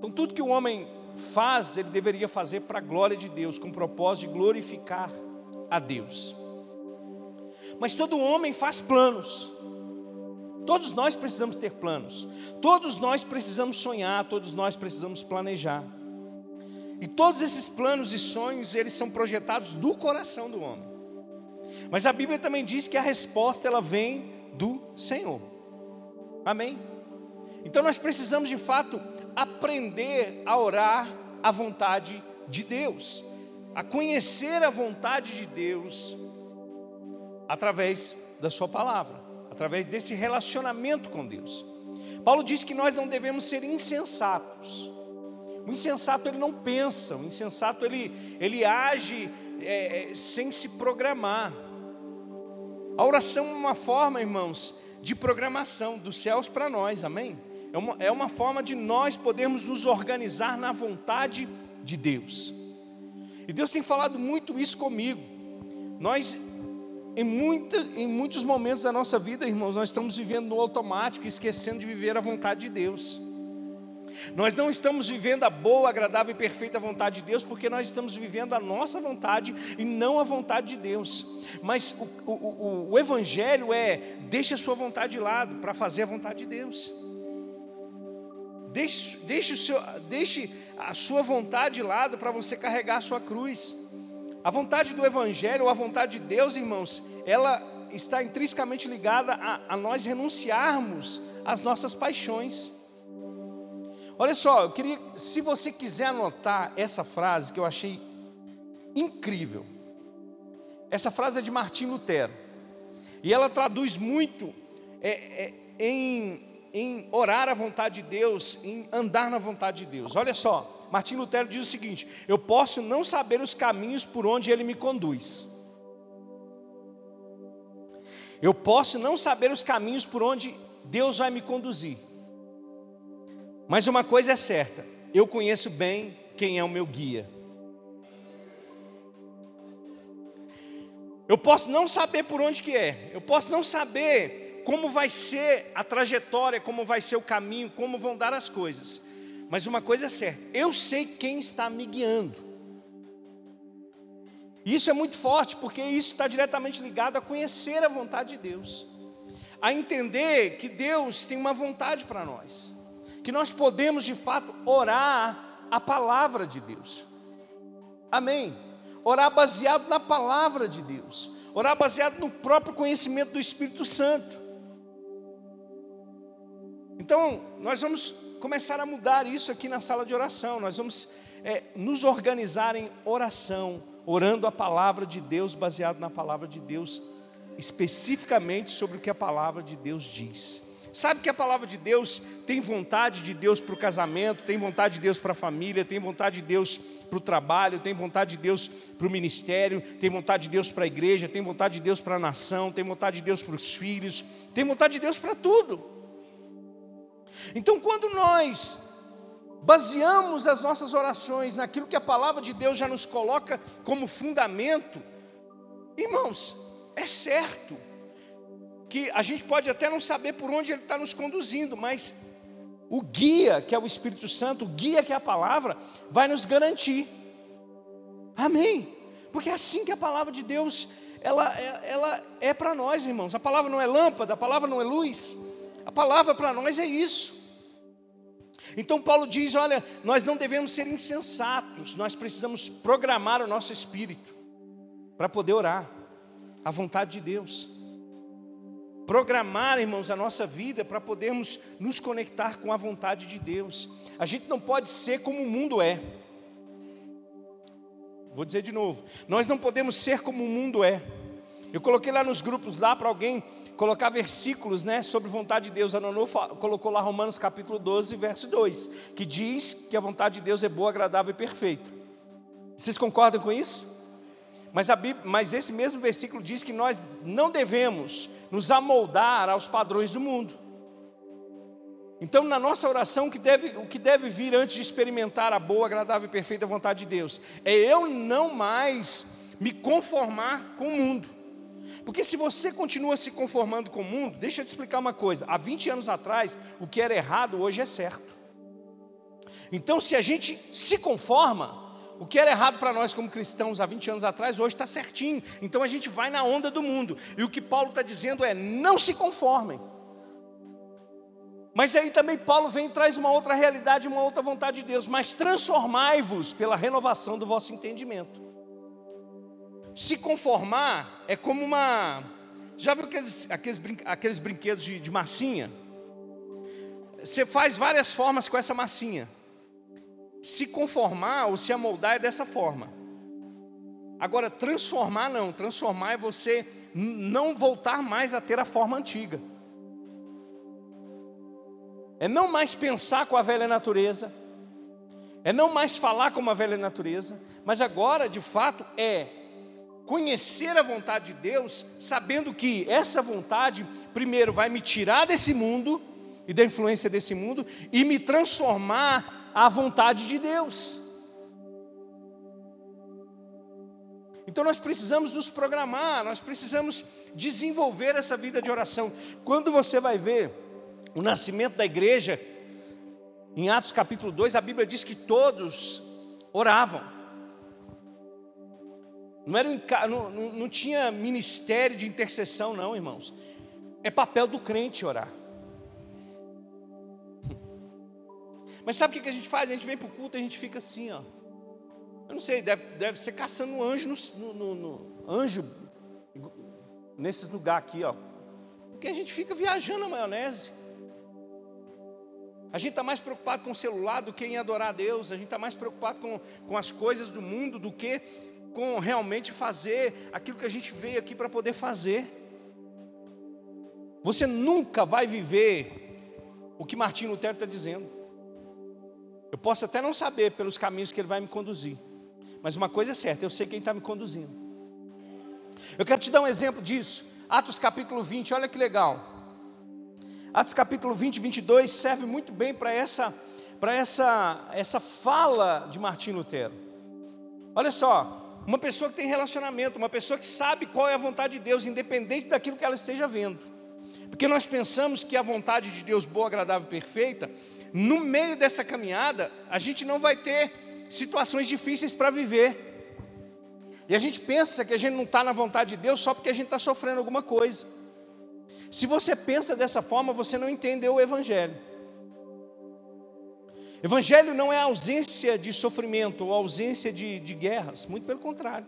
Então, tudo que o homem faz, ele deveria fazer para a glória de Deus, com o propósito de glorificar a Deus. Mas todo homem faz planos. Todos nós precisamos ter planos. Todos nós precisamos sonhar, todos nós precisamos planejar. E todos esses planos e sonhos, eles são projetados do coração do homem. Mas a Bíblia também diz que a resposta ela vem do Senhor. Amém? Então nós precisamos de fato aprender a orar a vontade de Deus, a conhecer a vontade de Deus através da Sua palavra, através desse relacionamento com Deus. Paulo diz que nós não devemos ser insensatos. O insensato ele não pensa, o insensato ele, ele age é, é sem se programar. A oração é uma forma, irmãos, de programação dos céus para nós, amém? É uma, é uma forma de nós podermos nos organizar na vontade de Deus. E Deus tem falado muito isso comigo. Nós, em, muita, em muitos momentos da nossa vida, irmãos, nós estamos vivendo no automático, esquecendo de viver a vontade de Deus. Nós não estamos vivendo a boa, agradável e perfeita vontade de Deus, porque nós estamos vivendo a nossa vontade e não a vontade de Deus. Mas o, o, o, o Evangelho é: deixe a sua vontade de lado para fazer a vontade de Deus. Deixe, deixe, seu, deixe a sua vontade de lado para você carregar a sua cruz. A vontade do Evangelho, ou a vontade de Deus, irmãos, ela está intrinsecamente ligada a, a nós renunciarmos às nossas paixões. Olha só, eu queria, se você quiser anotar essa frase que eu achei incrível. Essa frase é de Martim Lutero. E ela traduz muito é, é, em em orar a vontade de Deus, em andar na vontade de Deus. Olha só, Martim Lutero diz o seguinte: Eu posso não saber os caminhos por onde ele me conduz. Eu posso não saber os caminhos por onde Deus vai me conduzir. Mas uma coisa é certa: eu conheço bem quem é o meu guia. Eu posso não saber por onde que é, eu posso não saber como vai ser a trajetória, como vai ser o caminho, como vão dar as coisas. Mas uma coisa é certa, eu sei quem está me guiando. Isso é muito forte, porque isso está diretamente ligado a conhecer a vontade de Deus, a entender que Deus tem uma vontade para nós, que nós podemos de fato orar a palavra de Deus. Amém. Orar baseado na palavra de Deus, orar baseado no próprio conhecimento do Espírito Santo. Então, nós vamos começar a mudar isso aqui na sala de oração. Nós vamos é, nos organizar em oração, orando a palavra de Deus, baseado na palavra de Deus, especificamente sobre o que a palavra de Deus diz. Sabe que a palavra de Deus tem vontade de Deus para o casamento, tem vontade de Deus para a família, tem vontade de Deus para o trabalho, tem vontade de Deus para o ministério, tem vontade de Deus para a igreja, tem vontade de Deus para a nação, tem vontade de Deus para os filhos, tem vontade de Deus para tudo. Então, quando nós baseamos as nossas orações naquilo que a palavra de Deus já nos coloca como fundamento, irmãos, é certo que a gente pode até não saber por onde Ele está nos conduzindo, mas o guia, que é o Espírito Santo, o guia, que é a palavra, vai nos garantir. Amém? Porque é assim que a palavra de Deus ela, é, ela é para nós, irmãos. A palavra não é lâmpada, a palavra não é luz. A palavra para nós é isso. Então Paulo diz: olha, nós não devemos ser insensatos, nós precisamos programar o nosso espírito para poder orar a vontade de Deus. Programar, irmãos, a nossa vida para podermos nos conectar com a vontade de Deus. A gente não pode ser como o mundo é. Vou dizer de novo: nós não podemos ser como o mundo é. Eu coloquei lá nos grupos lá para alguém colocar versículos né, sobre vontade de Deus. A Nono colocou lá Romanos capítulo 12, verso 2, que diz que a vontade de Deus é boa, agradável e perfeita. Vocês concordam com isso? Mas, Bíblia, mas esse mesmo versículo diz que nós não devemos nos amoldar aos padrões do mundo. Então, na nossa oração, o que, deve, o que deve vir antes de experimentar a boa, agradável e perfeita vontade de Deus é eu não mais me conformar com o mundo. Porque se você continua se conformando com o mundo, deixa eu te explicar uma coisa: há 20 anos atrás, o que era errado hoje é certo. Então, se a gente se conforma, o que era errado para nós como cristãos há 20 anos atrás, hoje está certinho. Então a gente vai na onda do mundo. E o que Paulo está dizendo é: não se conformem. Mas aí também Paulo vem e traz uma outra realidade, uma outra vontade de Deus. Mas transformai-vos pela renovação do vosso entendimento. Se conformar é como uma. Já viu aqueles, aqueles, brin... aqueles brinquedos de, de massinha? Você faz várias formas com essa massinha. Se conformar ou se amoldar é dessa forma. Agora, transformar não. Transformar é você não voltar mais a ter a forma antiga. É não mais pensar com a velha natureza. É não mais falar como a velha natureza. Mas agora, de fato, é conhecer a vontade de Deus, sabendo que essa vontade, primeiro, vai me tirar desse mundo e da influência desse mundo e me transformar à vontade de Deus. Então nós precisamos nos programar, nós precisamos desenvolver essa vida de oração. Quando você vai ver o nascimento da igreja, em Atos capítulo 2, a Bíblia diz que todos oravam. Não, era não, não tinha ministério de intercessão, não, irmãos. É papel do crente orar. Mas sabe o que a gente faz? A gente vem para o culto e a gente fica assim, ó. Eu não sei, deve, deve ser caçando um anjo no, no, no anjo nesses lugares aqui, ó. Porque a gente fica viajando na maionese. A gente está mais preocupado com o celular do que em adorar a Deus. A gente está mais preocupado com, com as coisas do mundo do que com realmente fazer aquilo que a gente veio aqui para poder fazer. Você nunca vai viver o que Martinho Lutero está dizendo. Eu posso até não saber pelos caminhos que ele vai me conduzir, mas uma coisa é certa, eu sei quem está me conduzindo. Eu quero te dar um exemplo disso. Atos capítulo 20, olha que legal. Atos capítulo 20, 22 serve muito bem para essa, para essa, essa fala de Martinho Lutero. Olha só, uma pessoa que tem relacionamento, uma pessoa que sabe qual é a vontade de Deus, independente daquilo que ela esteja vendo. Porque nós pensamos que a vontade de Deus boa, agradável e perfeita, no meio dessa caminhada, a gente não vai ter situações difíceis para viver. E a gente pensa que a gente não está na vontade de Deus só porque a gente está sofrendo alguma coisa. Se você pensa dessa forma, você não entendeu o Evangelho. Evangelho não é ausência de sofrimento ou ausência de, de guerras, muito pelo contrário.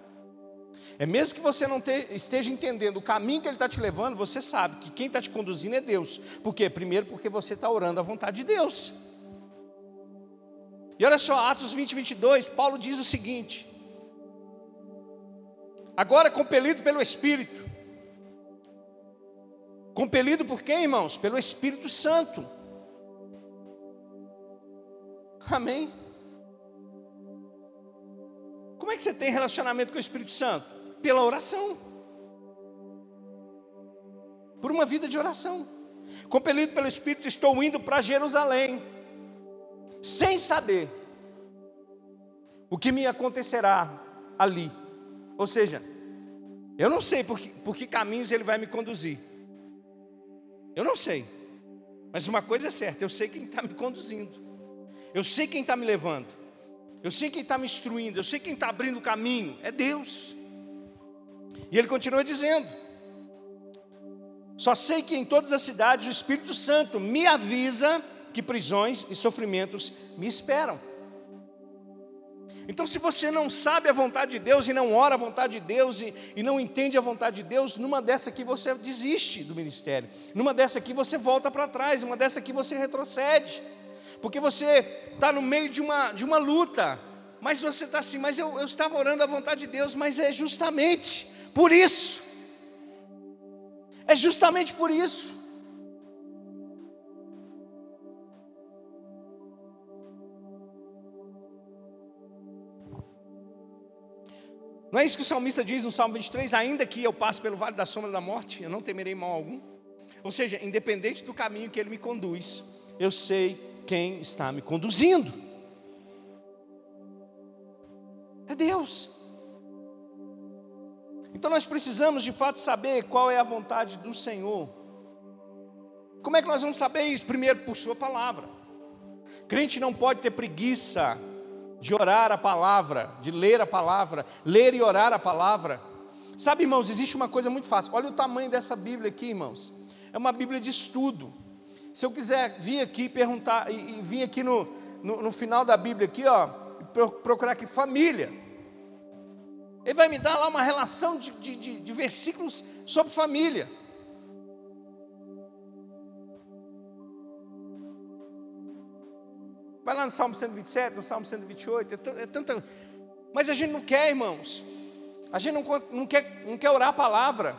É mesmo que você não te, esteja entendendo o caminho que Ele está te levando, você sabe que quem está te conduzindo é Deus. Por quê? Primeiro, porque você está orando à vontade de Deus. E olha só, Atos 20, 22, Paulo diz o seguinte: Agora compelido pelo Espírito. Compelido por quem, irmãos? Pelo Espírito Santo Amém? Como é que você tem relacionamento com o Espírito Santo? Pela oração. Por uma vida de oração. Compelido pelo Espírito, estou indo para Jerusalém, sem saber o que me acontecerá ali. Ou seja, eu não sei por que, por que caminhos ele vai me conduzir. Eu não sei. Mas uma coisa é certa, eu sei quem está me conduzindo. Eu sei quem está me levando. Eu sei quem está me instruindo. Eu sei quem está abrindo o caminho. É Deus. E ele continua dizendo: Só sei que em todas as cidades o Espírito Santo me avisa que prisões e sofrimentos me esperam. Então, se você não sabe a vontade de Deus e não ora a vontade de Deus e, e, não entende a vontade de Deus, numa dessa aqui você desiste do ministério, numa dessa aqui você volta para trás, numa dessa aqui você retrocede porque você está no meio de uma, de uma luta, mas você está assim, mas eu, eu estava orando à vontade de Deus, mas é justamente por isso, é justamente por isso. Não é isso que o salmista diz no Salmo 23? Ainda que eu passe pelo vale da sombra da morte, eu não temerei mal algum. Ou seja, independente do caminho que ele me conduz, eu sei quem está me conduzindo. É Deus. Então nós precisamos de fato saber qual é a vontade do Senhor. Como é que nós vamos saber isso? Primeiro, por Sua palavra. Crente não pode ter preguiça de orar a palavra, de ler a palavra, ler e orar a palavra. Sabe, irmãos, existe uma coisa muito fácil. Olha o tamanho dessa Bíblia aqui, irmãos. É uma Bíblia de estudo. Se eu quiser vir aqui perguntar, e, e vir aqui no, no, no, final da Bíblia, aqui, ó, procurar aqui família. Ele vai me dar lá uma relação de, de, de, de versículos sobre família. Vai lá no Salmo 127, no Salmo 128, é, é tanta. Mas a gente não quer, irmãos. A gente não, não, quer, não quer orar a palavra.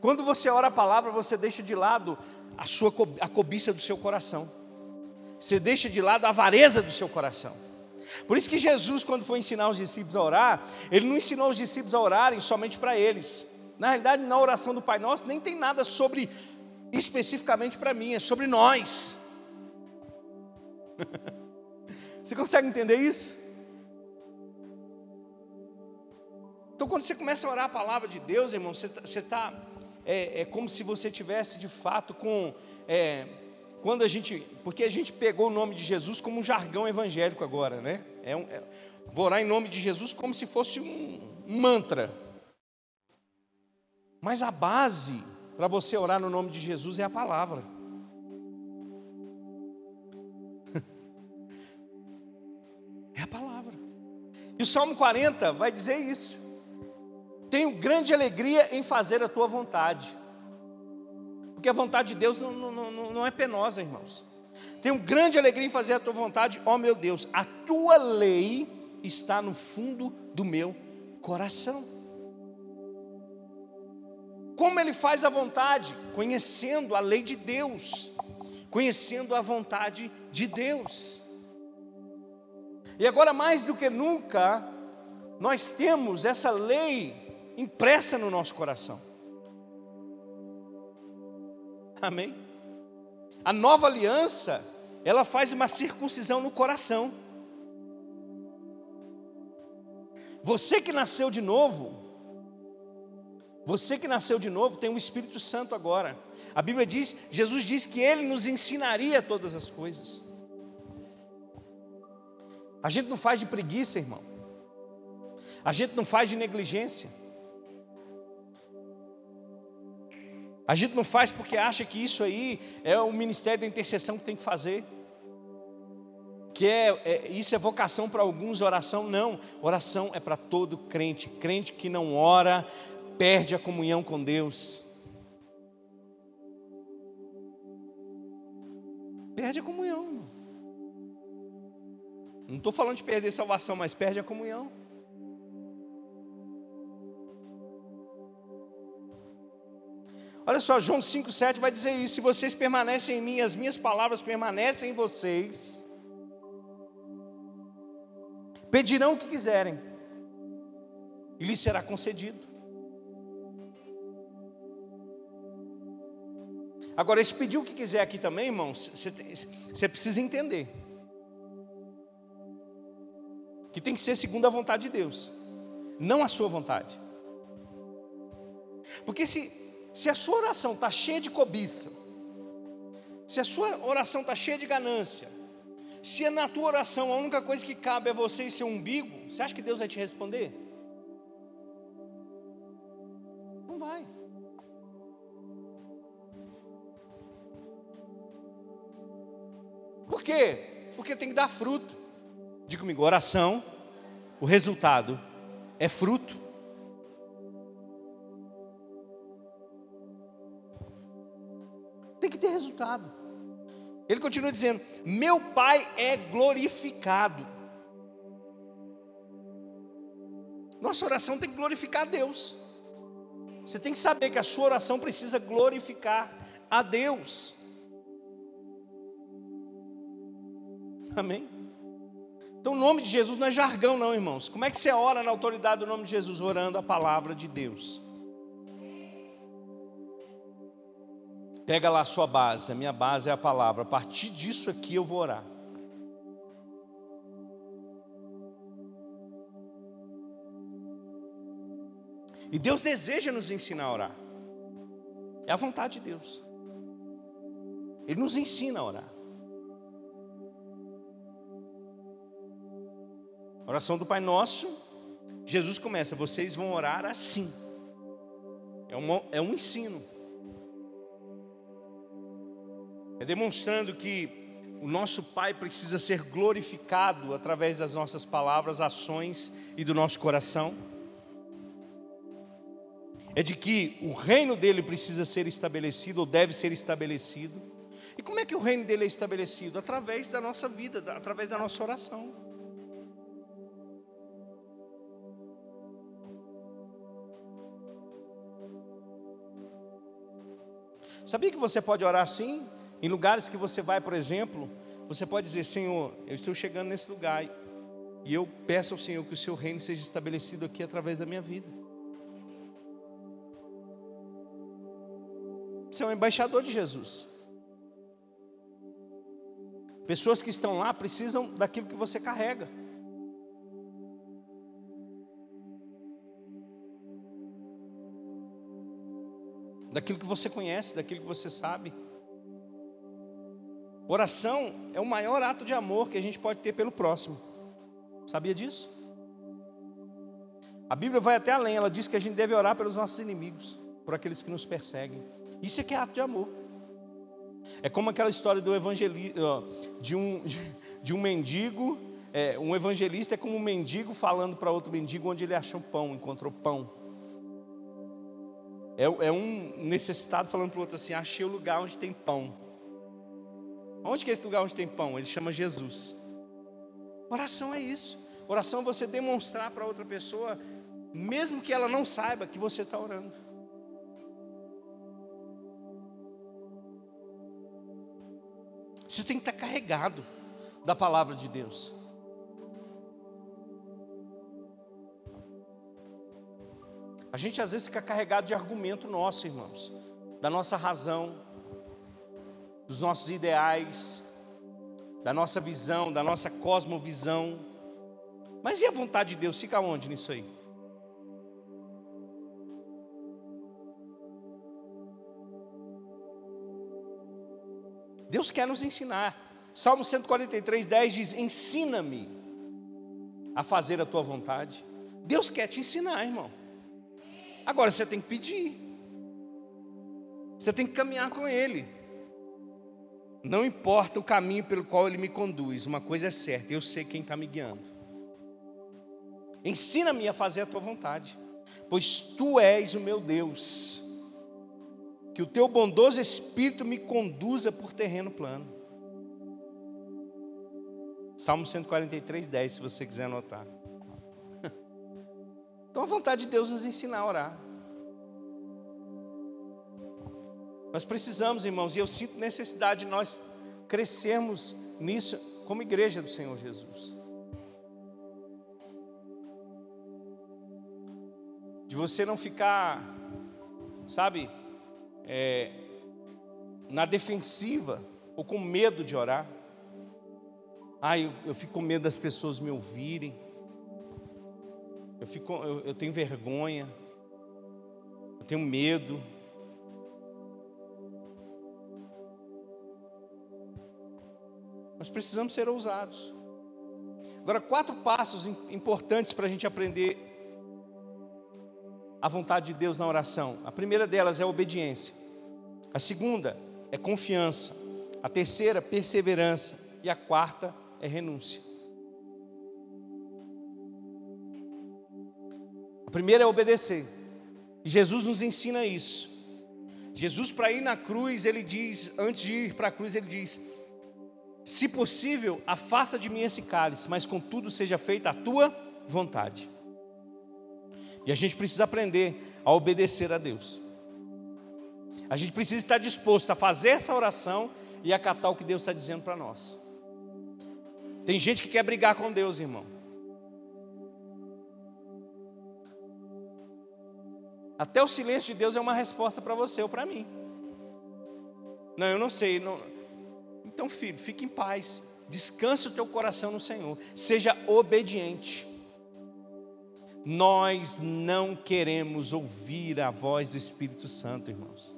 Quando você ora a palavra, você deixa de lado a sua a cobiça do seu coração. Você deixa de lado a avareza do seu coração. Por isso que Jesus, quando foi ensinar os discípulos a orar, ele não ensinou os discípulos a orarem somente para eles. Na realidade, na oração do Pai Nosso nem tem nada sobre especificamente para mim, é sobre nós. Você consegue entender isso? Então, quando você começa a orar a palavra de Deus, irmão, você está. É, é, como se você tivesse de fato com. É, quando a gente. Porque a gente pegou o nome de Jesus como um jargão evangélico agora, né? É um, é, vou orar em nome de Jesus como se fosse um mantra. Mas a base para você orar no nome de Jesus é a palavra. É a palavra. E o Salmo 40 vai dizer isso. Tenho grande alegria em fazer a tua vontade. Porque a vontade de Deus não, não, não, não é penosa, irmãos. Tenho grande alegria em fazer a tua vontade, ó oh, meu Deus. A tua lei está no fundo do meu coração. Como ele faz a vontade? Conhecendo a lei de Deus, conhecendo a vontade de Deus. E agora, mais do que nunca, nós temos essa lei impressa no nosso coração. Amém? A nova aliança, ela faz uma circuncisão no coração. Você que nasceu de novo, você que nasceu de novo tem o Espírito Santo agora. A Bíblia diz, Jesus diz que ele nos ensinaria todas as coisas. A gente não faz de preguiça, irmão. A gente não faz de negligência. A gente não faz porque acha que isso aí é o ministério da intercessão que tem que fazer. Que é, é isso é vocação para alguns, oração não. Oração é para todo crente. Crente que não ora perde a comunhão com Deus. Perde a comunhão. Não estou falando de perder salvação, mas perde a comunhão. Olha só, João 5,7 vai dizer isso: se vocês permanecem em mim, as minhas palavras permanecem em vocês, pedirão o que quiserem, e lhes será concedido. Agora, esse pedir o que quiser aqui também, irmão, você precisa entender que tem que ser segundo a vontade de Deus, não a sua vontade. Porque se, se a sua oração está cheia de cobiça, se a sua oração está cheia de ganância, se na tua oração a única coisa que cabe é você e seu umbigo, você acha que Deus vai te responder? Não vai. Por quê? Porque tem que dar fruto. Diga comigo, oração, o resultado é fruto. Resultado. Ele continua dizendo: Meu Pai é glorificado. Nossa oração tem que glorificar a Deus. Você tem que saber que a sua oração precisa glorificar a Deus. Amém? Então o nome de Jesus não é jargão, não, irmãos. Como é que você ora na autoridade do nome de Jesus? Orando a palavra de Deus. Pega lá a sua base, a minha base é a palavra. A partir disso aqui eu vou orar. E Deus deseja nos ensinar a orar. É a vontade de Deus. Ele nos ensina a orar. A oração do Pai Nosso, Jesus começa: vocês vão orar assim. É, uma, é um ensino. É demonstrando que o nosso Pai precisa ser glorificado através das nossas palavras, ações e do nosso coração. É de que o reino dele precisa ser estabelecido ou deve ser estabelecido. E como é que o reino dele é estabelecido? Através da nossa vida, através da nossa oração. Sabia que você pode orar assim? Em lugares que você vai, por exemplo, você pode dizer: Senhor, eu estou chegando nesse lugar e eu peço ao Senhor que o seu reino seja estabelecido aqui através da minha vida. Você é um embaixador de Jesus. Pessoas que estão lá precisam daquilo que você carrega. Daquilo que você conhece, daquilo que você sabe. Oração é o maior ato de amor que a gente pode ter pelo próximo. Sabia disso? A Bíblia vai até além, ela diz que a gente deve orar pelos nossos inimigos, por aqueles que nos perseguem. Isso é que é ato de amor. É como aquela história do evangelista, de um, de um mendigo, é, um evangelista é como um mendigo falando para outro mendigo onde ele achou pão, encontrou pão. É, é um necessitado falando para o outro assim: achei o lugar onde tem pão. Onde que é esse lugar onde tem pão? Ele chama Jesus. Oração é isso. Oração é você demonstrar para outra pessoa, mesmo que ela não saiba, que você está orando. Você tem que estar carregado da palavra de Deus. A gente às vezes fica carregado de argumento nosso, irmãos, da nossa razão, dos nossos ideais, da nossa visão, da nossa cosmovisão. Mas e a vontade de Deus fica onde nisso aí? Deus quer nos ensinar. Salmo 143, 10 diz: Ensina-me a fazer a tua vontade. Deus quer te ensinar, irmão. Agora você tem que pedir, você tem que caminhar com Ele. Não importa o caminho pelo qual Ele me conduz, uma coisa é certa, eu sei quem está me guiando. Ensina-me a fazer a tua vontade, pois tu és o meu Deus. Que o teu bondoso espírito me conduza por terreno plano. Salmo 143, 10, se você quiser anotar. Então a vontade de Deus nos ensinar a orar. Nós precisamos, irmãos, e eu sinto necessidade de nós crescermos nisso como igreja do Senhor Jesus. De você não ficar, sabe, é, na defensiva ou com medo de orar. Ai, eu, eu fico com medo das pessoas me ouvirem. Eu, fico, eu, eu tenho vergonha. Eu tenho medo. Nós precisamos ser ousados. Agora, quatro passos importantes para a gente aprender a vontade de Deus na oração. A primeira delas é a obediência. A segunda é confiança. A terceira, perseverança. E a quarta é renúncia. A primeira é obedecer. E Jesus nos ensina isso. Jesus, para ir na cruz, ele diz, antes de ir para a cruz, ele diz: se possível, afasta de mim esse cálice, mas contudo seja feita a tua vontade. E a gente precisa aprender a obedecer a Deus. A gente precisa estar disposto a fazer essa oração e acatar o que Deus está dizendo para nós. Tem gente que quer brigar com Deus, irmão. Até o silêncio de Deus é uma resposta para você ou para mim. Não, eu não sei. Não, então, filho, fique em paz, descanse o teu coração no Senhor, seja obediente. Nós não queremos ouvir a voz do Espírito Santo, irmãos.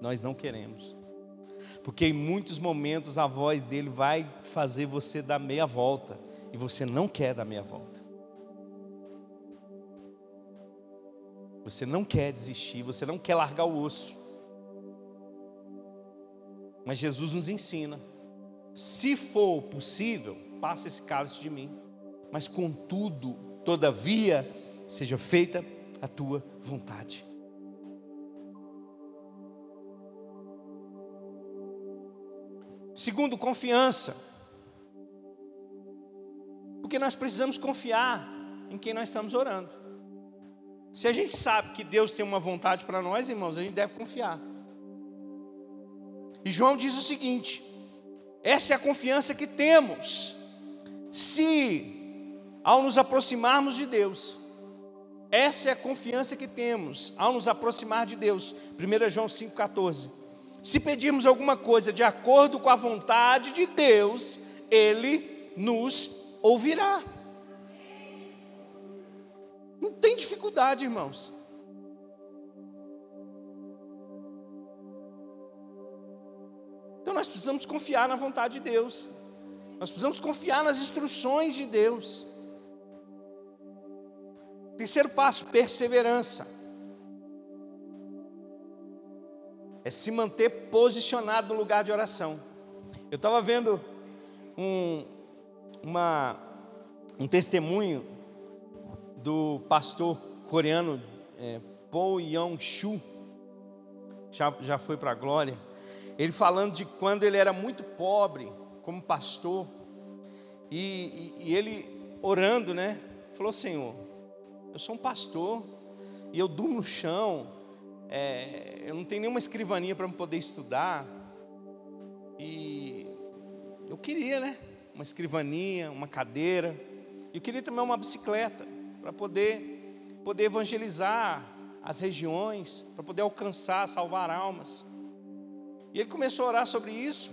Nós não queremos. Porque em muitos momentos a voz dele vai fazer você dar meia volta. E você não quer dar meia volta. Você não quer desistir, você não quer largar o osso. Mas Jesus nos ensina: se for possível, passa esse cálice de mim. Mas contudo, todavia, seja feita a tua vontade. Segundo, confiança. Porque nós precisamos confiar em quem nós estamos orando. Se a gente sabe que Deus tem uma vontade para nós, irmãos, a gente deve confiar. E João diz o seguinte: essa é a confiança que temos, se ao nos aproximarmos de Deus, essa é a confiança que temos ao nos aproximar de Deus. 1 João 5,14. Se pedirmos alguma coisa de acordo com a vontade de Deus, Ele nos ouvirá. Não tem dificuldade, irmãos. Então nós precisamos confiar na vontade de Deus. Nós precisamos confiar nas instruções de Deus. Terceiro passo, perseverança. é se manter posicionado no lugar de oração. Eu estava vendo um, uma, um testemunho do pastor coreano é, Paul Yong-Shu, já, já foi para a glória, ele falando de quando ele era muito pobre como pastor, e, e, e ele orando, né? Falou: Senhor, eu sou um pastor, e eu durmo no chão, é, eu não tenho nenhuma escrivaninha para poder estudar. E eu queria, né? Uma escrivaninha, uma cadeira. Eu queria também uma bicicleta para poder, poder evangelizar as regiões, para poder alcançar, salvar almas. E ele começou a orar sobre isso.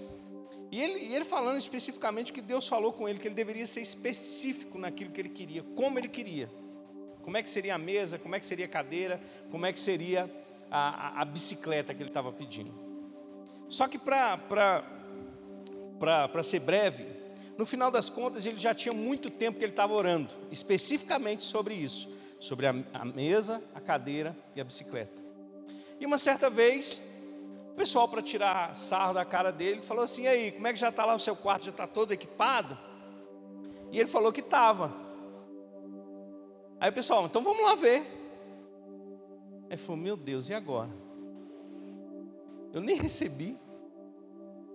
E ele, ele falando especificamente que Deus falou com ele, que ele deveria ser específico naquilo que ele queria, como ele queria. Como é que seria a mesa, como é que seria a cadeira, como é que seria a, a, bicicleta que ele estava pedindo. Só que para ser breve, no final das contas ele já tinha muito tempo que ele estava orando, especificamente sobre isso, sobre a, a mesa, a cadeira e a bicicleta. E uma certa vez, pessoal, para tirar sarro da cara dele, falou assim: e aí, como é que já está lá o seu quarto? Já está todo equipado? E ele falou que estava. Aí o pessoal, então vamos lá ver. Aí falou: Meu Deus, e agora? Eu nem recebi.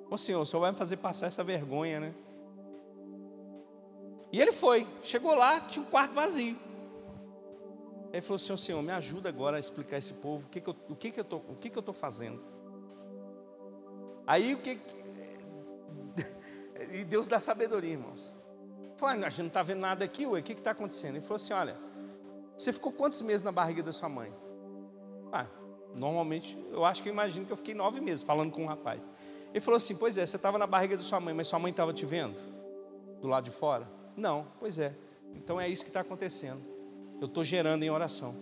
Ô Senhor, o Senhor vai me fazer passar essa vergonha, né? E ele foi, chegou lá, tinha um quarto vazio. Aí ele falou assim: Senhor, me ajuda agora a explicar a esse povo o que, que eu, o que, que eu tô, o que, que eu estou fazendo. Aí o que. E Deus dá sabedoria, irmãos. Falei, a gente não está vendo nada aqui, ué, o que está acontecendo? Ele falou assim: olha, você ficou quantos meses na barriga da sua mãe? Ah, normalmente, eu acho que eu imagino que eu fiquei nove meses falando com um rapaz. Ele falou assim: Pois é, você estava na barriga da sua mãe, mas sua mãe estava te vendo? Do lado de fora? Não, pois é. Então é isso que está acontecendo. Eu estou gerando em oração.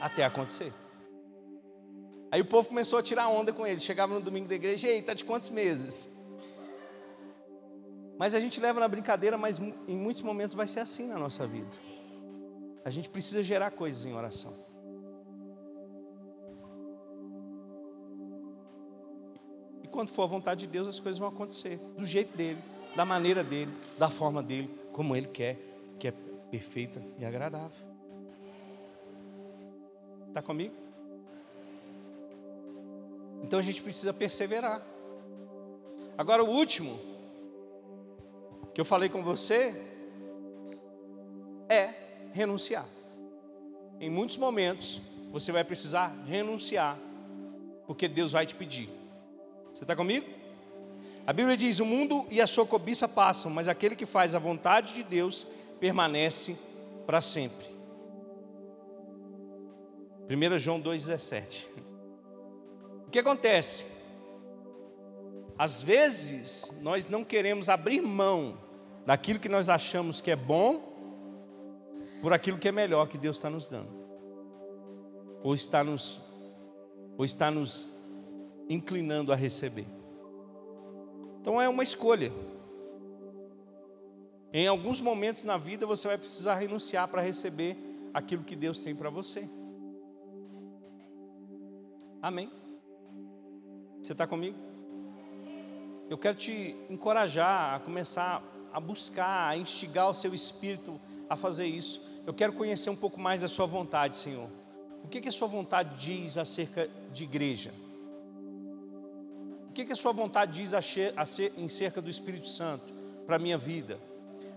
Até acontecer. Aí o povo começou a tirar onda com ele. Chegava no domingo da igreja, ei, está de quantos meses? Mas a gente leva na brincadeira, mas em muitos momentos vai ser assim na nossa vida. A gente precisa gerar coisas em oração. E quando for a vontade de Deus, as coisas vão acontecer do jeito dele, da maneira dele, da forma dele, como ele quer, que é perfeita e agradável. Está comigo? Então a gente precisa perseverar. Agora, o último que eu falei com você é renunciar. Em muitos momentos, você vai precisar renunciar, porque Deus vai te pedir. Você está comigo? A Bíblia diz: O mundo e a sua cobiça passam, mas aquele que faz a vontade de Deus permanece para sempre. 1 João 2,17. O que acontece? Às vezes, nós não queremos abrir mão daquilo que nós achamos que é bom por aquilo que é melhor que Deus está nos dando, ou está nos, ou está nos inclinando a receber. Então é uma escolha. Em alguns momentos na vida você vai precisar renunciar para receber aquilo que Deus tem para você. Amém? Você está comigo? Eu quero te encorajar a começar a buscar, a instigar o seu espírito a fazer isso. Eu quero conhecer um pouco mais da sua vontade, Senhor. O que, que a sua vontade diz acerca de igreja? O que, que a sua vontade diz a ser, em cerca do Espírito Santo para a minha vida?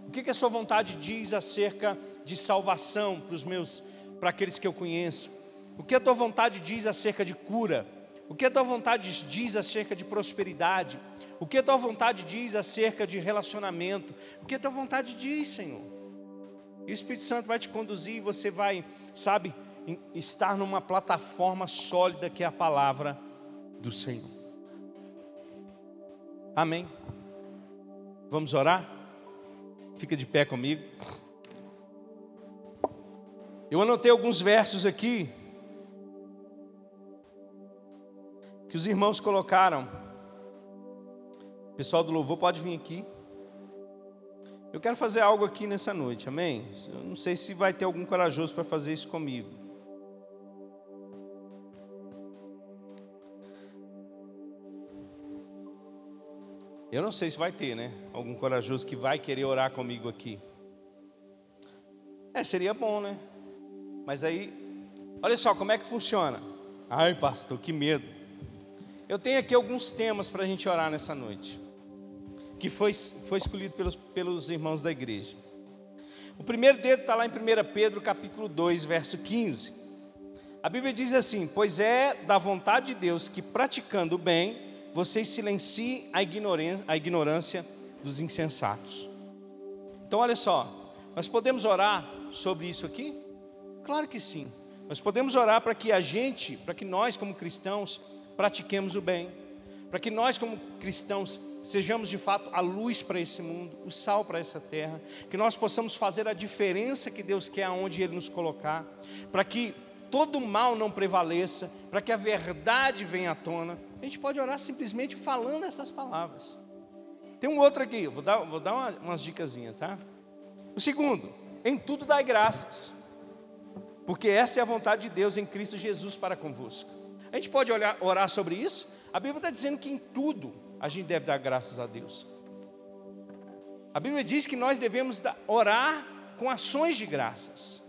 O que, que a sua vontade diz acerca de salvação para os meus, para aqueles que eu conheço? O que a tua vontade diz acerca de cura? O que a tua vontade diz acerca de prosperidade? O que a tua vontade diz acerca de relacionamento? O que a tua vontade diz, Senhor? E o Espírito Santo vai te conduzir e você vai, sabe, estar numa plataforma sólida que é a palavra do Senhor. Amém. Vamos orar? Fica de pé comigo. Eu anotei alguns versos aqui que os irmãos colocaram. O pessoal do louvor pode vir aqui. Eu quero fazer algo aqui nessa noite, amém? Eu não sei se vai ter algum corajoso para fazer isso comigo. Eu não sei se vai ter, né? Algum corajoso que vai querer orar comigo aqui. É, seria bom, né? Mas aí, olha só como é que funciona. Ai, pastor, que medo. Eu tenho aqui alguns temas para a gente orar nessa noite, que foi, foi escolhido pelos, pelos irmãos da igreja. O primeiro dedo está lá em 1 Pedro capítulo 2, verso 15. A Bíblia diz assim: Pois é da vontade de Deus que, praticando o bem, vocês silenciem a ignorância, a ignorância dos insensatos. Então, olha só, nós podemos orar sobre isso aqui? Claro que sim. Nós podemos orar para que a gente, para que nós, como cristãos, pratiquemos o bem, para que nós, como cristãos, sejamos de fato a luz para esse mundo, o sal para essa terra, que nós possamos fazer a diferença que Deus quer aonde Ele nos colocar, para que todo mal não prevaleça, para que a verdade venha à tona. A gente pode orar simplesmente falando essas palavras. Tem um outro aqui, vou dar, vou dar uma, umas dicasinhas, tá? O segundo, em tudo dai graças, porque essa é a vontade de Deus em Cristo Jesus para convosco. A gente pode olhar, orar sobre isso? A Bíblia está dizendo que em tudo a gente deve dar graças a Deus. A Bíblia diz que nós devemos orar com ações de graças.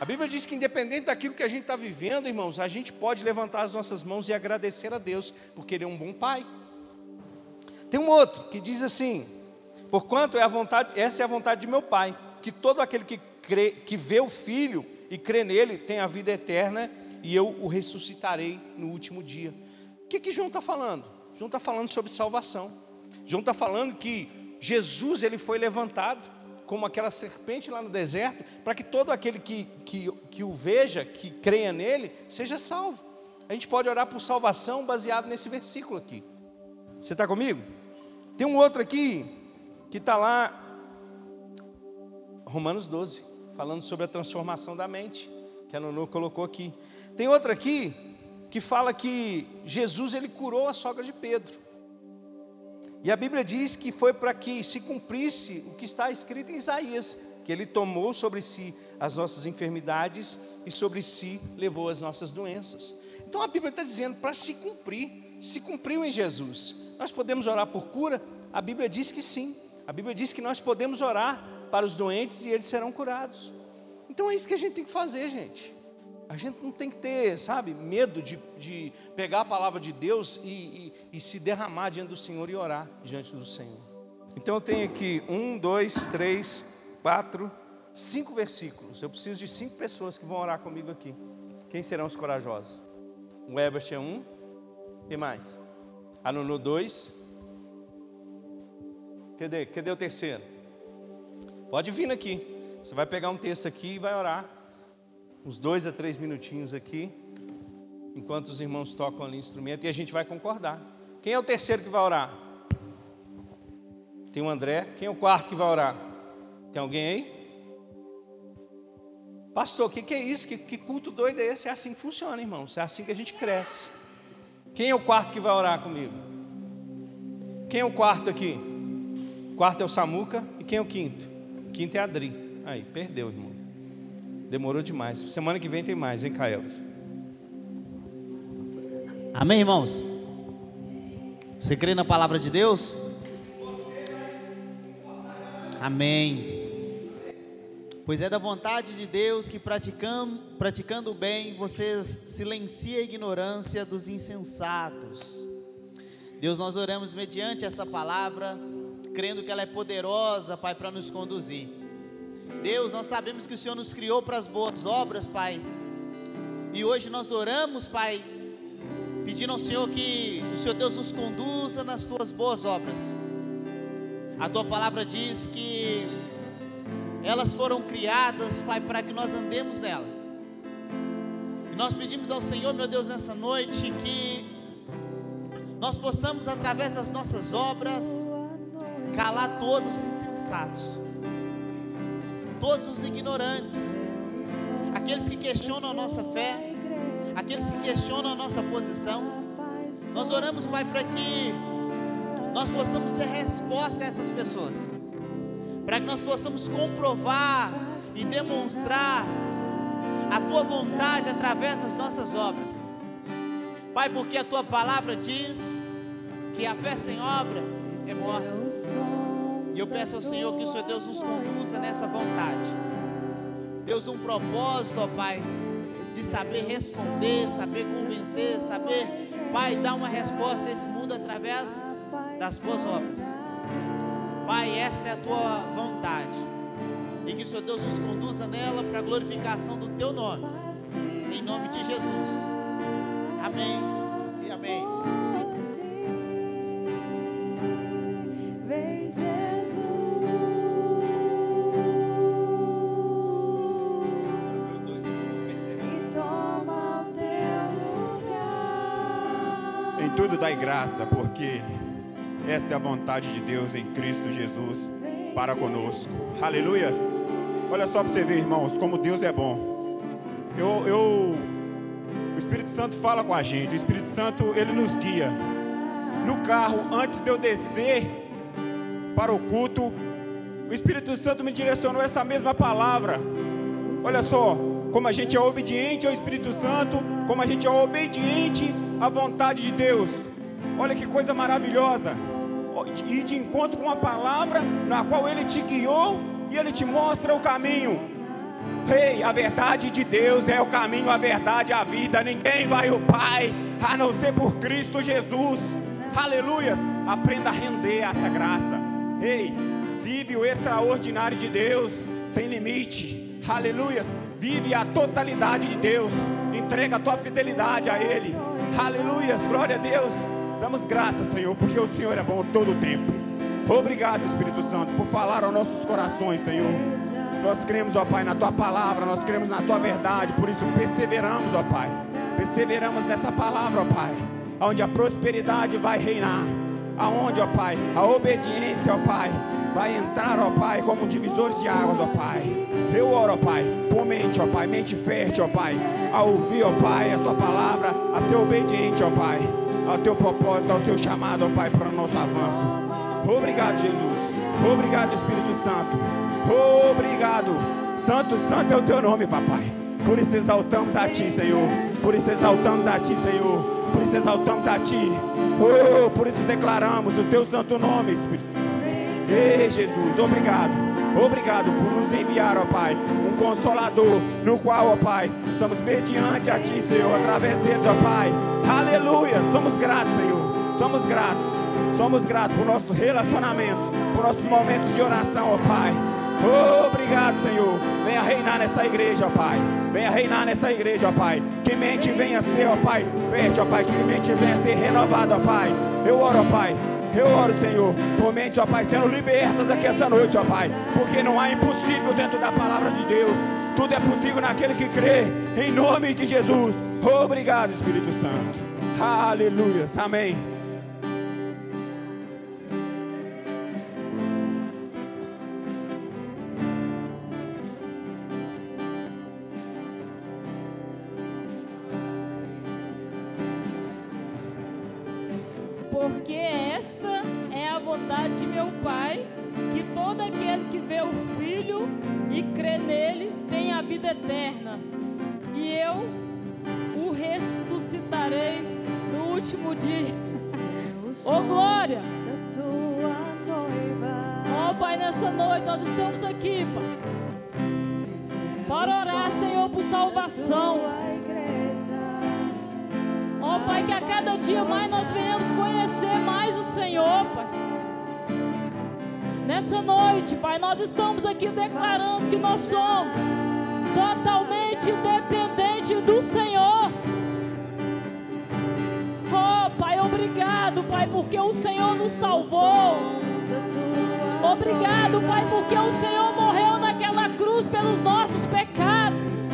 A Bíblia diz que independente daquilo que a gente está vivendo, irmãos, a gente pode levantar as nossas mãos e agradecer a Deus, porque Ele é um bom Pai. Tem um outro que diz assim: Porquanto é a vontade, essa é a vontade de meu Pai, que todo aquele que, crê, que vê o Filho e crê nele tem a vida eterna e eu o ressuscitarei no último dia. O que, que João está falando? João está falando sobre salvação. João está falando que Jesus ele foi levantado como aquela serpente lá no deserto, para que todo aquele que, que, que o veja, que creia nele, seja salvo. A gente pode orar por salvação baseado nesse versículo aqui. Você está comigo? Tem um outro aqui que está lá, Romanos 12, falando sobre a transformação da mente, que a Nono colocou aqui. Tem outra aqui que fala que Jesus ele curou a sogra de Pedro. E a Bíblia diz que foi para que se cumprisse o que está escrito em Isaías, que ele tomou sobre si as nossas enfermidades e sobre si levou as nossas doenças. Então a Bíblia está dizendo para se cumprir, se cumpriu em Jesus. Nós podemos orar por cura? A Bíblia diz que sim. A Bíblia diz que nós podemos orar para os doentes e eles serão curados. Então é isso que a gente tem que fazer, gente. A gente não tem que ter, sabe, medo de, de pegar a palavra de Deus e, e, e se derramar diante do Senhor e orar diante do Senhor. Então eu tenho aqui um, dois, três, quatro, cinco versículos. Eu preciso de cinco pessoas que vão orar comigo aqui. Quem serão os corajosos? O Ebert é um. E mais? A Nuno dois. Cadê? Cadê o terceiro? Pode vir aqui. Você vai pegar um texto aqui e vai orar uns dois a três minutinhos aqui, enquanto os irmãos tocam ali o instrumento, e a gente vai concordar. Quem é o terceiro que vai orar? Tem o André. Quem é o quarto que vai orar? Tem alguém aí? Pastor, o que, que, é isso? Que, que, culto doido é esse? É assim que funciona, irmãos. É assim que a gente cresce. Quem é o quarto que vai orar comigo? Quem é o quarto aqui? O quarto é o Samuca. E quem é o quinto? O quinto é a Adri. Aí, perdeu, irmão. Demorou demais. Semana que vem tem mais, hein, Caio? Amém, irmãos? Você crê na palavra de Deus? Amém. Pois é da vontade de Deus que praticando, praticando o bem, vocês silenciem a ignorância dos insensatos. Deus, nós oramos mediante essa palavra, crendo que ela é poderosa, Pai, para nos conduzir. Deus, nós sabemos que o Senhor nos criou para as boas obras, Pai. E hoje nós oramos, Pai, pedindo ao Senhor que o Senhor Deus nos conduza nas tuas boas obras. A tua palavra diz que elas foram criadas, Pai, para que nós andemos nela. E nós pedimos ao Senhor, meu Deus, nessa noite, que nós possamos, através das nossas obras, calar todos os insensatos, todos os ignorantes, aqueles que questionam a nossa fé, aqueles que questionam a nossa posição. Nós oramos, Pai, para que nós possamos ser resposta a essas pessoas para que nós possamos comprovar e demonstrar a tua vontade através das nossas obras. Pai, porque a tua palavra diz que a fé sem obras é morta. E eu peço ao Senhor que o Senhor Deus nos conduza nessa vontade. Deus, um propósito, ó Pai, de saber responder, saber convencer, saber, Pai, dar uma resposta a esse mundo através das tuas obras. Pai, essa é a tua vontade. E que o Senhor Deus nos conduza nela para a glorificação do teu nome. Em nome de Jesus. Amém tudo dai graça, porque esta é a vontade de Deus em Cristo Jesus para conosco. Aleluias. Olha só para você ver, irmãos, como Deus é bom. Eu, eu, o Espírito Santo fala com a gente. O Espírito Santo ele nos guia. No carro, antes de eu descer para o culto, o Espírito Santo me direcionou essa mesma palavra. Olha só, como a gente é obediente ao Espírito Santo, como a gente é obediente à vontade de Deus. Olha que coisa maravilhosa ir de encontro com a palavra na qual Ele te guiou e Ele te mostra o caminho. Rei, hey, a verdade de Deus é o caminho, a verdade, a vida. Ninguém vai ao Pai a não ser por Cristo Jesus. Aleluias. Aprenda a render essa graça. Ei, hey, vive o extraordinário de Deus sem limite. Aleluias. Vive a totalidade de Deus. Entrega a tua fidelidade a Ele. Aleluias. Glória a Deus. Damos graças, Senhor, porque o Senhor é bom todo o tempo. Obrigado, Espírito Santo, por falar aos nossos corações, Senhor. Nós cremos, ó Pai, na tua palavra, nós cremos na tua verdade, por isso perseveramos, ó Pai. Perseveramos nessa palavra, ó Pai, onde a prosperidade vai reinar, aonde, ó Pai, a obediência, ó Pai, vai entrar, ó Pai, como divisores de águas, ó Pai. Eu oro, ó Pai, por mente, ó Pai, mente fértil, ó Pai, a ouvir, ó Pai, a tua palavra, a ser obediente, ó Pai ao teu propósito, ao seu chamado, ó Pai, para o nosso avanço. Obrigado, Jesus. Obrigado, Espírito Santo. Obrigado. Santo, santo é o teu nome, papai. Por isso exaltamos a ti, Senhor. Por isso exaltamos a ti, Senhor. Por isso exaltamos a ti. Oh, por isso declaramos o teu santo nome, Espírito. Ei, Jesus, obrigado. Obrigado por nos enviar, ó Pai, um consolador, no qual, ó Pai, estamos mediante a Ti, Senhor, através dele, ó Pai. Aleluia. Somos gratos, Senhor. Somos gratos. Somos gratos por nossos relacionamentos, por nossos momentos de oração, ó Pai. obrigado, Senhor. Venha reinar nessa igreja, ó Pai. Venha reinar nessa igreja, ó Pai. Que mente venha ser, ó Pai, fértil, ó Pai. Que mente venha ser renovada, ó Pai. Eu oro, ó Pai. Eu oro, Senhor, por mentes, ó Pai, sendo libertas aqui esta noite, ó Pai. Porque não há impossível dentro da palavra de Deus. Tudo é possível naquele que crê. Em nome de Jesus. Obrigado, Espírito Santo. Aleluia. Amém. Eterna. E eu o ressuscitarei no último dia. Ô oh, glória! Ó oh, Pai, nessa noite nós estamos aqui, Pai. Para orar, Senhor, por salvação. Ó oh, Pai, que a cada dia mais nós venhamos conhecer mais o Senhor, Pai. Nessa noite, Pai, nós estamos aqui declarando que nós somos totalmente dependentes do Senhor. Oh, Pai, obrigado, Pai, porque o Senhor nos salvou. Obrigado, Pai, porque o Senhor morreu naquela cruz pelos nossos pecados.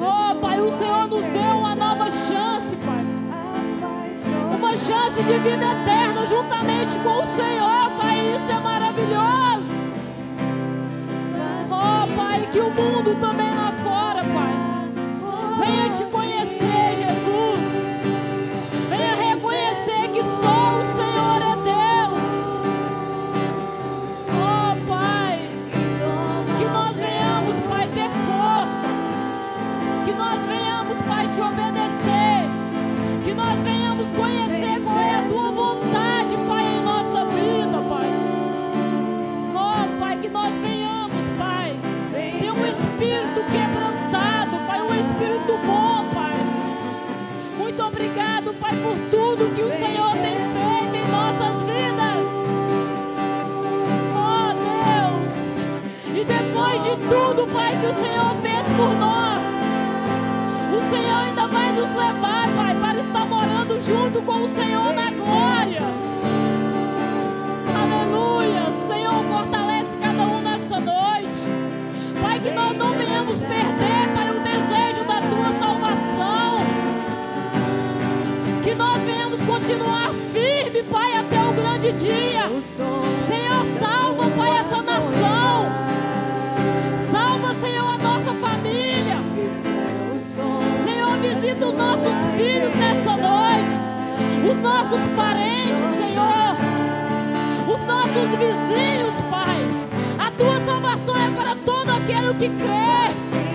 Oh, Pai, o Senhor nos deu uma nova chance, Pai. Uma chance de vida eterna juntamente com o Senhor, Pai. Isso é maravilhoso. Pai, que o mundo também lá fora, Pai, venha te conhecer, Jesus. Venha reconhecer que só o Senhor é Deus. Oh, Pai, que nós venhamos, Pai, ter força. Que nós venhamos, Pai, te obedecer. Que nós venhamos conhecer obrigado, Pai, por tudo que o Senhor tem feito em nossas vidas. Oh, Deus. E depois de tudo, Pai, que o Senhor fez por nós, o Senhor ainda vai nos levar, Pai, para estar morando junto com o Senhor na glória. Aleluia. Senhor, fortalece cada um nessa noite. Pai, que nós não venhamos perder, continuar firme, Pai, até o grande dia. Senhor, salva, Pai, essa nação. Salva, Senhor, a nossa família. Senhor, visita os nossos filhos nessa noite. Os nossos parentes, Senhor. Os nossos vizinhos, Pai. A tua salvação é para todo aquele que crê.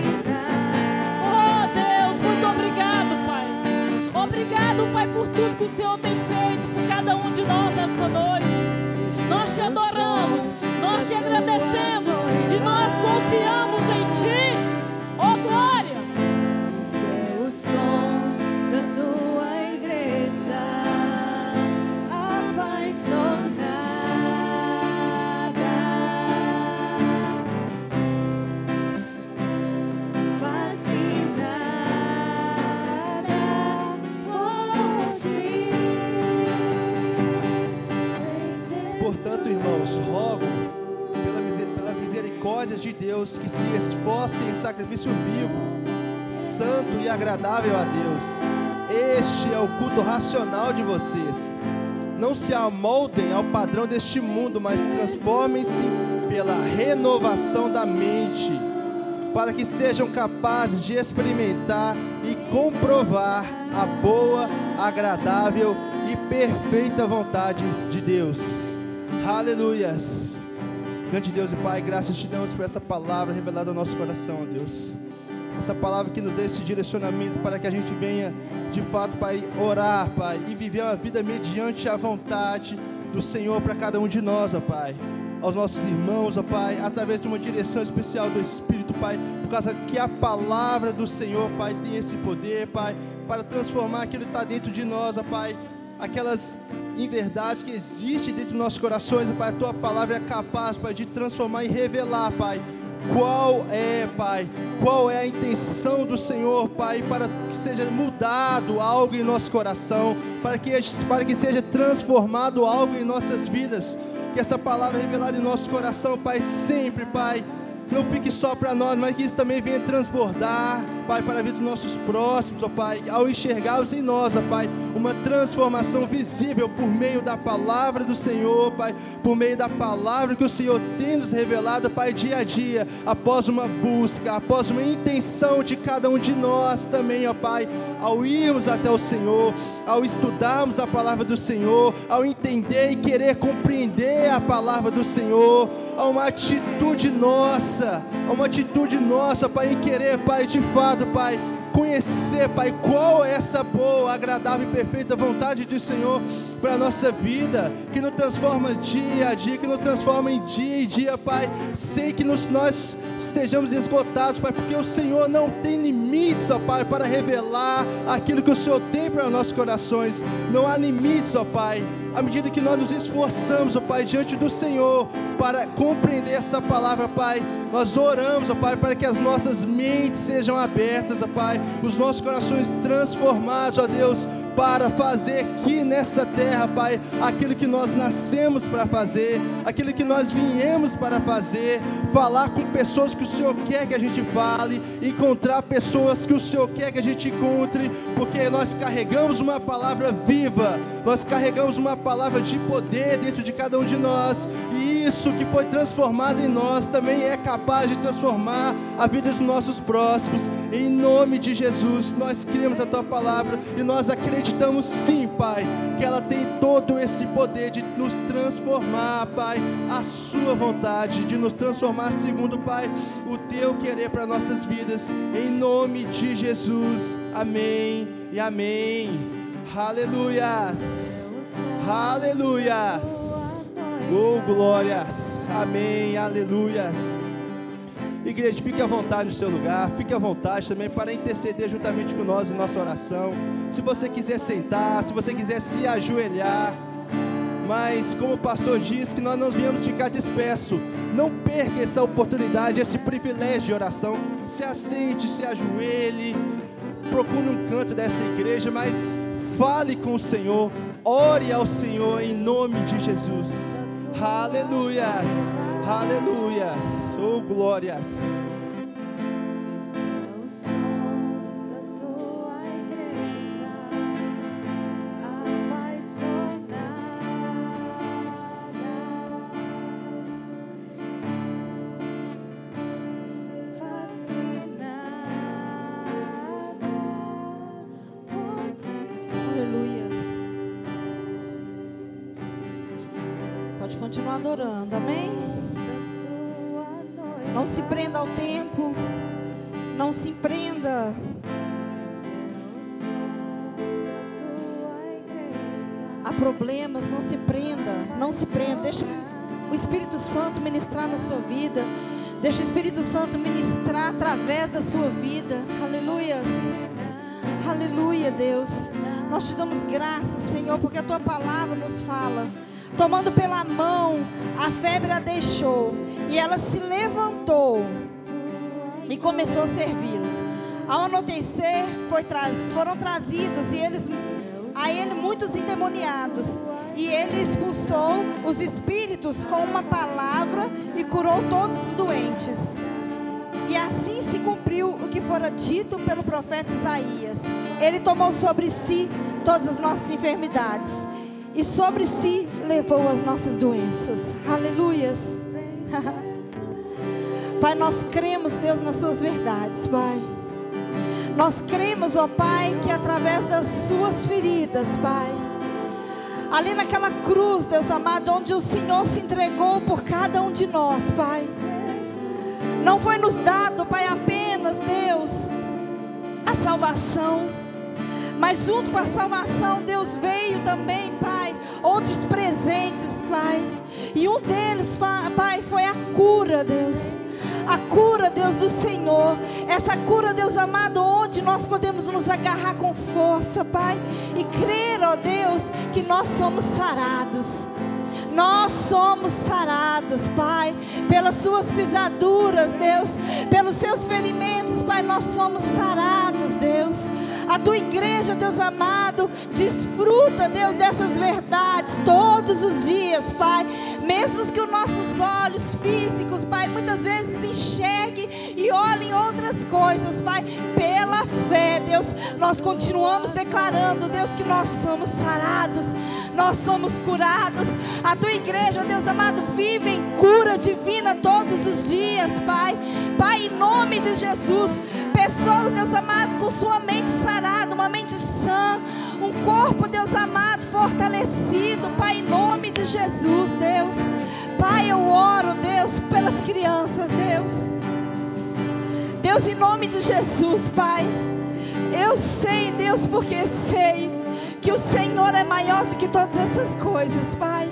Obrigado, Pai, por tudo que o Senhor tem feito por cada um de nós nessa noite. Nós te adoramos, nós te agradecemos misericórdias de Deus que se esforcem em sacrifício vivo, santo e agradável a Deus. Este é o culto racional de vocês. Não se amoldem ao padrão deste mundo, mas transformem-se pela renovação da mente, para que sejam capazes de experimentar e comprovar a boa, agradável e perfeita vontade de Deus. Aleluias. Grande Deus e Pai, graças te damos por essa palavra revelada ao nosso coração, ó Deus. Essa palavra que nos dá esse direcionamento para que a gente venha, de fato, Pai, orar, Pai, e viver uma vida mediante a vontade do Senhor para cada um de nós, ó Pai. Aos nossos irmãos, ó Pai, através de uma direção especial do Espírito, Pai, por causa que a palavra do Senhor, Pai, tem esse poder, Pai, para transformar aquilo que está dentro de nós, ó Pai, aquelas inverdades que existem dentro dos nossos corações, Pai, a tua palavra é capaz, Pai, de transformar e revelar, Pai, qual é, Pai, qual é a intenção do Senhor, Pai, para que seja mudado algo em nosso coração, para que, para que seja transformado algo em nossas vidas, que essa palavra é revelada em nosso coração, Pai, sempre, Pai, não fique só para nós, mas que isso também venha transbordar, Pai, para a vida dos nossos próximos, ó Pai, ao enxergarmos em nós, ó Pai, uma transformação visível por meio da palavra do Senhor, Pai, por meio da palavra que o Senhor tem nos revelado, Pai, dia a dia, após uma busca, após uma intenção de cada um de nós também, ó Pai, ao irmos até o Senhor, ao estudarmos a palavra do Senhor, ao entender e querer compreender a palavra do Senhor, a uma atitude nossa, a uma atitude nossa, Pai, em querer, Pai, de fato, Pai, conhecer, Pai, qual é essa boa, agradável e perfeita vontade do Senhor para a nossa vida, que nos transforma dia a dia, que nos transforma em dia em dia, Pai, sem que nos, nós estejamos esgotados, Pai, porque o Senhor não tem limites, ó Pai, para revelar aquilo que o Senhor tem para os nossos corações, não há limites, ó Pai, à medida que nós nos esforçamos, ó Pai, diante do Senhor, para compreender essa palavra, Pai, nós oramos, ó Pai, para que as nossas mentes sejam abertas, ó Pai, os nossos corações transformados, ó Deus, para fazer aqui nessa terra, Pai, aquilo que nós nascemos para fazer, aquilo que nós viemos para fazer, falar com pessoas que o Senhor quer que a gente fale, encontrar pessoas que o Senhor quer que a gente encontre, porque nós carregamos uma palavra viva, nós carregamos uma palavra de poder dentro de cada um de nós, isso que foi transformado em nós também é capaz de transformar a vida dos nossos próximos. Em nome de Jesus, nós cremos a tua palavra e nós acreditamos sim, Pai, que ela tem todo esse poder de nos transformar, Pai, a sua vontade, de nos transformar segundo, Pai, o teu querer para nossas vidas. Em nome de Jesus. Amém e amém. Aleluias. Aleluias. Oh, glórias. Amém. Aleluias. Igreja, fique à vontade no seu lugar, fique à vontade também para interceder juntamente com nós em nossa oração. Se você quiser sentar, se você quiser se ajoelhar, mas como o pastor disse, que nós não viemos ficar disperso. Não perca essa oportunidade, esse privilégio de oração. Se assente, se ajoelhe, procure um canto dessa igreja, mas fale com o Senhor, ore ao Senhor em nome de Jesus. Aleluias, aleluias, oh glórias. Adorando, amém? Não se prenda ao tempo. Não se prenda. A problemas, não se prenda, não se prenda. Deixa o Espírito Santo ministrar na sua vida. Deixa o Espírito Santo ministrar através da sua vida. Aleluias. Aleluia, Deus. Nós te damos graças, Senhor, porque a tua palavra nos fala. Tomando pela mão, a febre a deixou e ela se levantou e começou a servi-lo. Ao anoitecer, foram trazidos e eles a ele muitos endemoniados. E ele expulsou os espíritos com uma palavra e curou todos os doentes. E assim se cumpriu o que fora dito pelo profeta Isaías. Ele tomou sobre si todas as nossas enfermidades e sobre si levou as nossas doenças. Aleluias. Pai, nós cremos, Deus, nas suas verdades, Pai. Nós cremos, ó Pai, que através das suas feridas, Pai, ali naquela cruz, Deus amado, onde o Senhor se entregou por cada um de nós, Pai. Não foi nos dado, Pai, apenas, Deus, a salvação, mas junto com a salvação, Deus veio também, Pai, outros presentes, Pai. E um deles, Pai, foi a cura, Deus. A cura, Deus do Senhor. Essa cura, Deus amado, onde nós podemos nos agarrar com força, Pai, e crer, ó Deus, que nós somos sarados. Nós somos sarados, Pai, pelas suas pisaduras, Deus, pelos seus ferimentos, Pai, nós somos sarados, Deus. A tua igreja, Deus amado, desfruta, Deus, dessas verdades todos os dias, Pai. Mesmo que os nossos olhos físicos, Pai, muitas vezes enxerguem e olhem outras coisas, Pai, pela fé, Deus, nós continuamos declarando, Deus, que nós somos sarados, nós somos curados. A tua igreja, Deus amado, vive em cura divina todos os dias, Pai. Pai, em nome de Jesus, pessoas, Deus amado, com sua mente sarada, uma mente sã, um corpo, Deus amado, fortalecido, Pai, em nome de Jesus, Deus. Pai, eu oro, Deus, pelas crianças, Deus. Deus, em nome de Jesus, Pai. Eu sei, Deus, porque sei que o Senhor é maior do que todas essas coisas, Pai.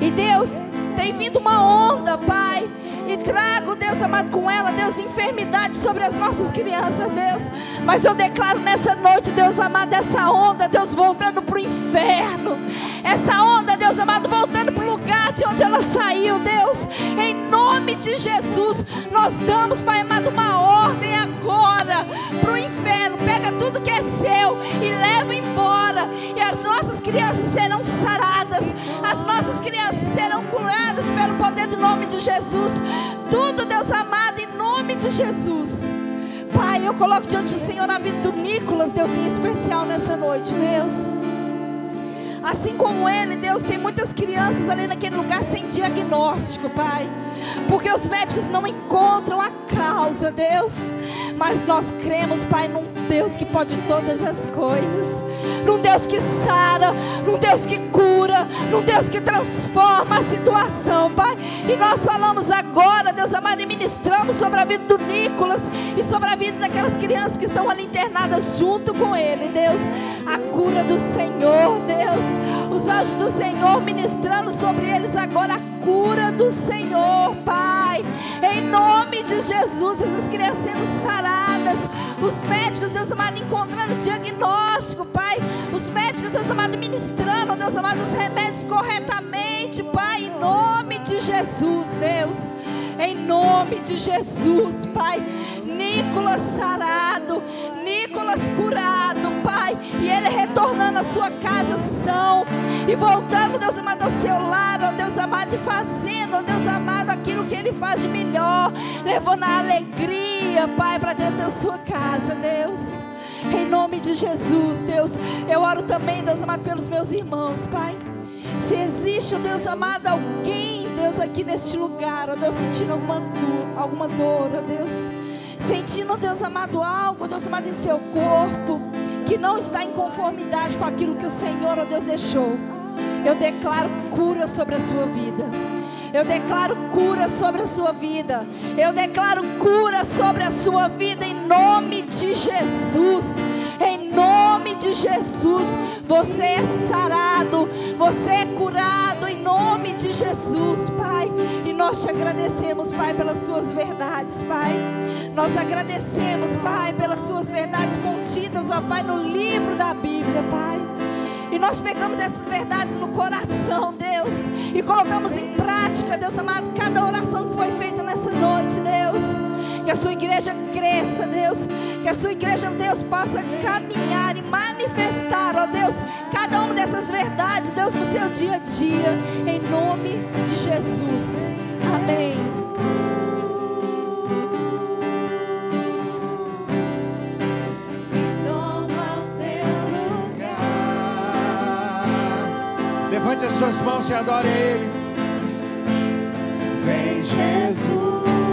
E Deus, tem vindo uma onda, Pai. E trago, Deus amado, com ela, Deus, enfermidade sobre as nossas crianças, Deus. Mas eu declaro nessa noite, Deus amado, essa onda, Deus, voltando para o inferno. Essa onda, Deus amado, voltando de onde ela saiu, Deus. Em nome de Jesus, nós damos, Pai amado, uma ordem agora para o inferno. Pega tudo que é seu e leva embora. E as nossas crianças serão saradas. As nossas crianças serão curadas pelo poder do nome de Jesus. Tudo, Deus amado, em nome de Jesus. Pai, eu coloco diante do Senhor a vida do Nicolas, Deus, em especial nessa noite, Deus. Assim como ele, Deus, tem muitas crianças ali naquele lugar sem diagnóstico, Pai. Porque os médicos não encontram a causa, Deus. Mas nós cremos, Pai, num Deus que pode todas as coisas num Deus que sara, num Deus que cura, num Deus que transforma a situação, Pai. E nós falamos agora, Deus amado, e ministramos sobre a vida do Nicolas e sobre a vida daquelas crianças que estão ali internadas junto com ele, Deus. A cura do Senhor, Deus. Os anjos do Senhor ministrando sobre eles agora a cura do Senhor, Pai. Em nome de Jesus, essas crianças sendo saradas, os médicos, Deus amado, encontrando diagnóstico. Os médicos, Deus amado, ministrando, Deus amado, os remédios corretamente, Pai, em nome de Jesus, Deus. Em nome de Jesus, Pai. Nicolas sarado, Nicolas curado, Pai. E ele retornando à sua casa são. E voltando, Deus amado, ao seu lar, ó Deus amado, e fazendo, ó Deus amado, aquilo que ele faz de melhor. Levando a alegria, Pai, para dentro da sua casa, Deus. Em nome de Jesus, Deus. Eu oro também, Deus amado, pelos meus irmãos, Pai. Se existe, Deus amado, alguém, Deus, aqui neste lugar, ó Deus, sentindo alguma dor, alguma dor, ó Deus. Sentindo, Deus amado, algo, Deus amado, em seu corpo, que não está em conformidade com aquilo que o Senhor, ó Deus, deixou. Eu declaro cura sobre a sua vida. Eu declaro cura sobre a sua vida. Eu declaro cura sobre a sua vida em nome de Jesus. Em nome de Jesus, você é sarado, você é curado em nome de Jesus, Pai. E nós te agradecemos, Pai, pelas suas verdades, Pai. Nós agradecemos, Pai, pelas suas verdades contidas, ó Pai, no livro da Bíblia, Pai. E nós pegamos essas verdades no coração, Deus, e colocamos em prática, Deus amado, cada oração que foi feita. Que a sua igreja cresça, Deus. Que a sua igreja, Deus, possa caminhar e manifestar, ó Deus, cada uma dessas verdades, Deus, no seu dia a dia, em nome de Jesus. Amém. Toma o teu lugar. Levante as suas mãos e adore a Ele. Vem Jesus.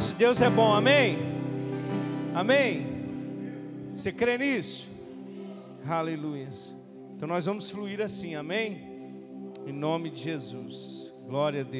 Nosso Deus é bom, amém? Amém? Você crê nisso? Aleluias. Então nós vamos fluir assim, amém? Em nome de Jesus. Glória a Deus.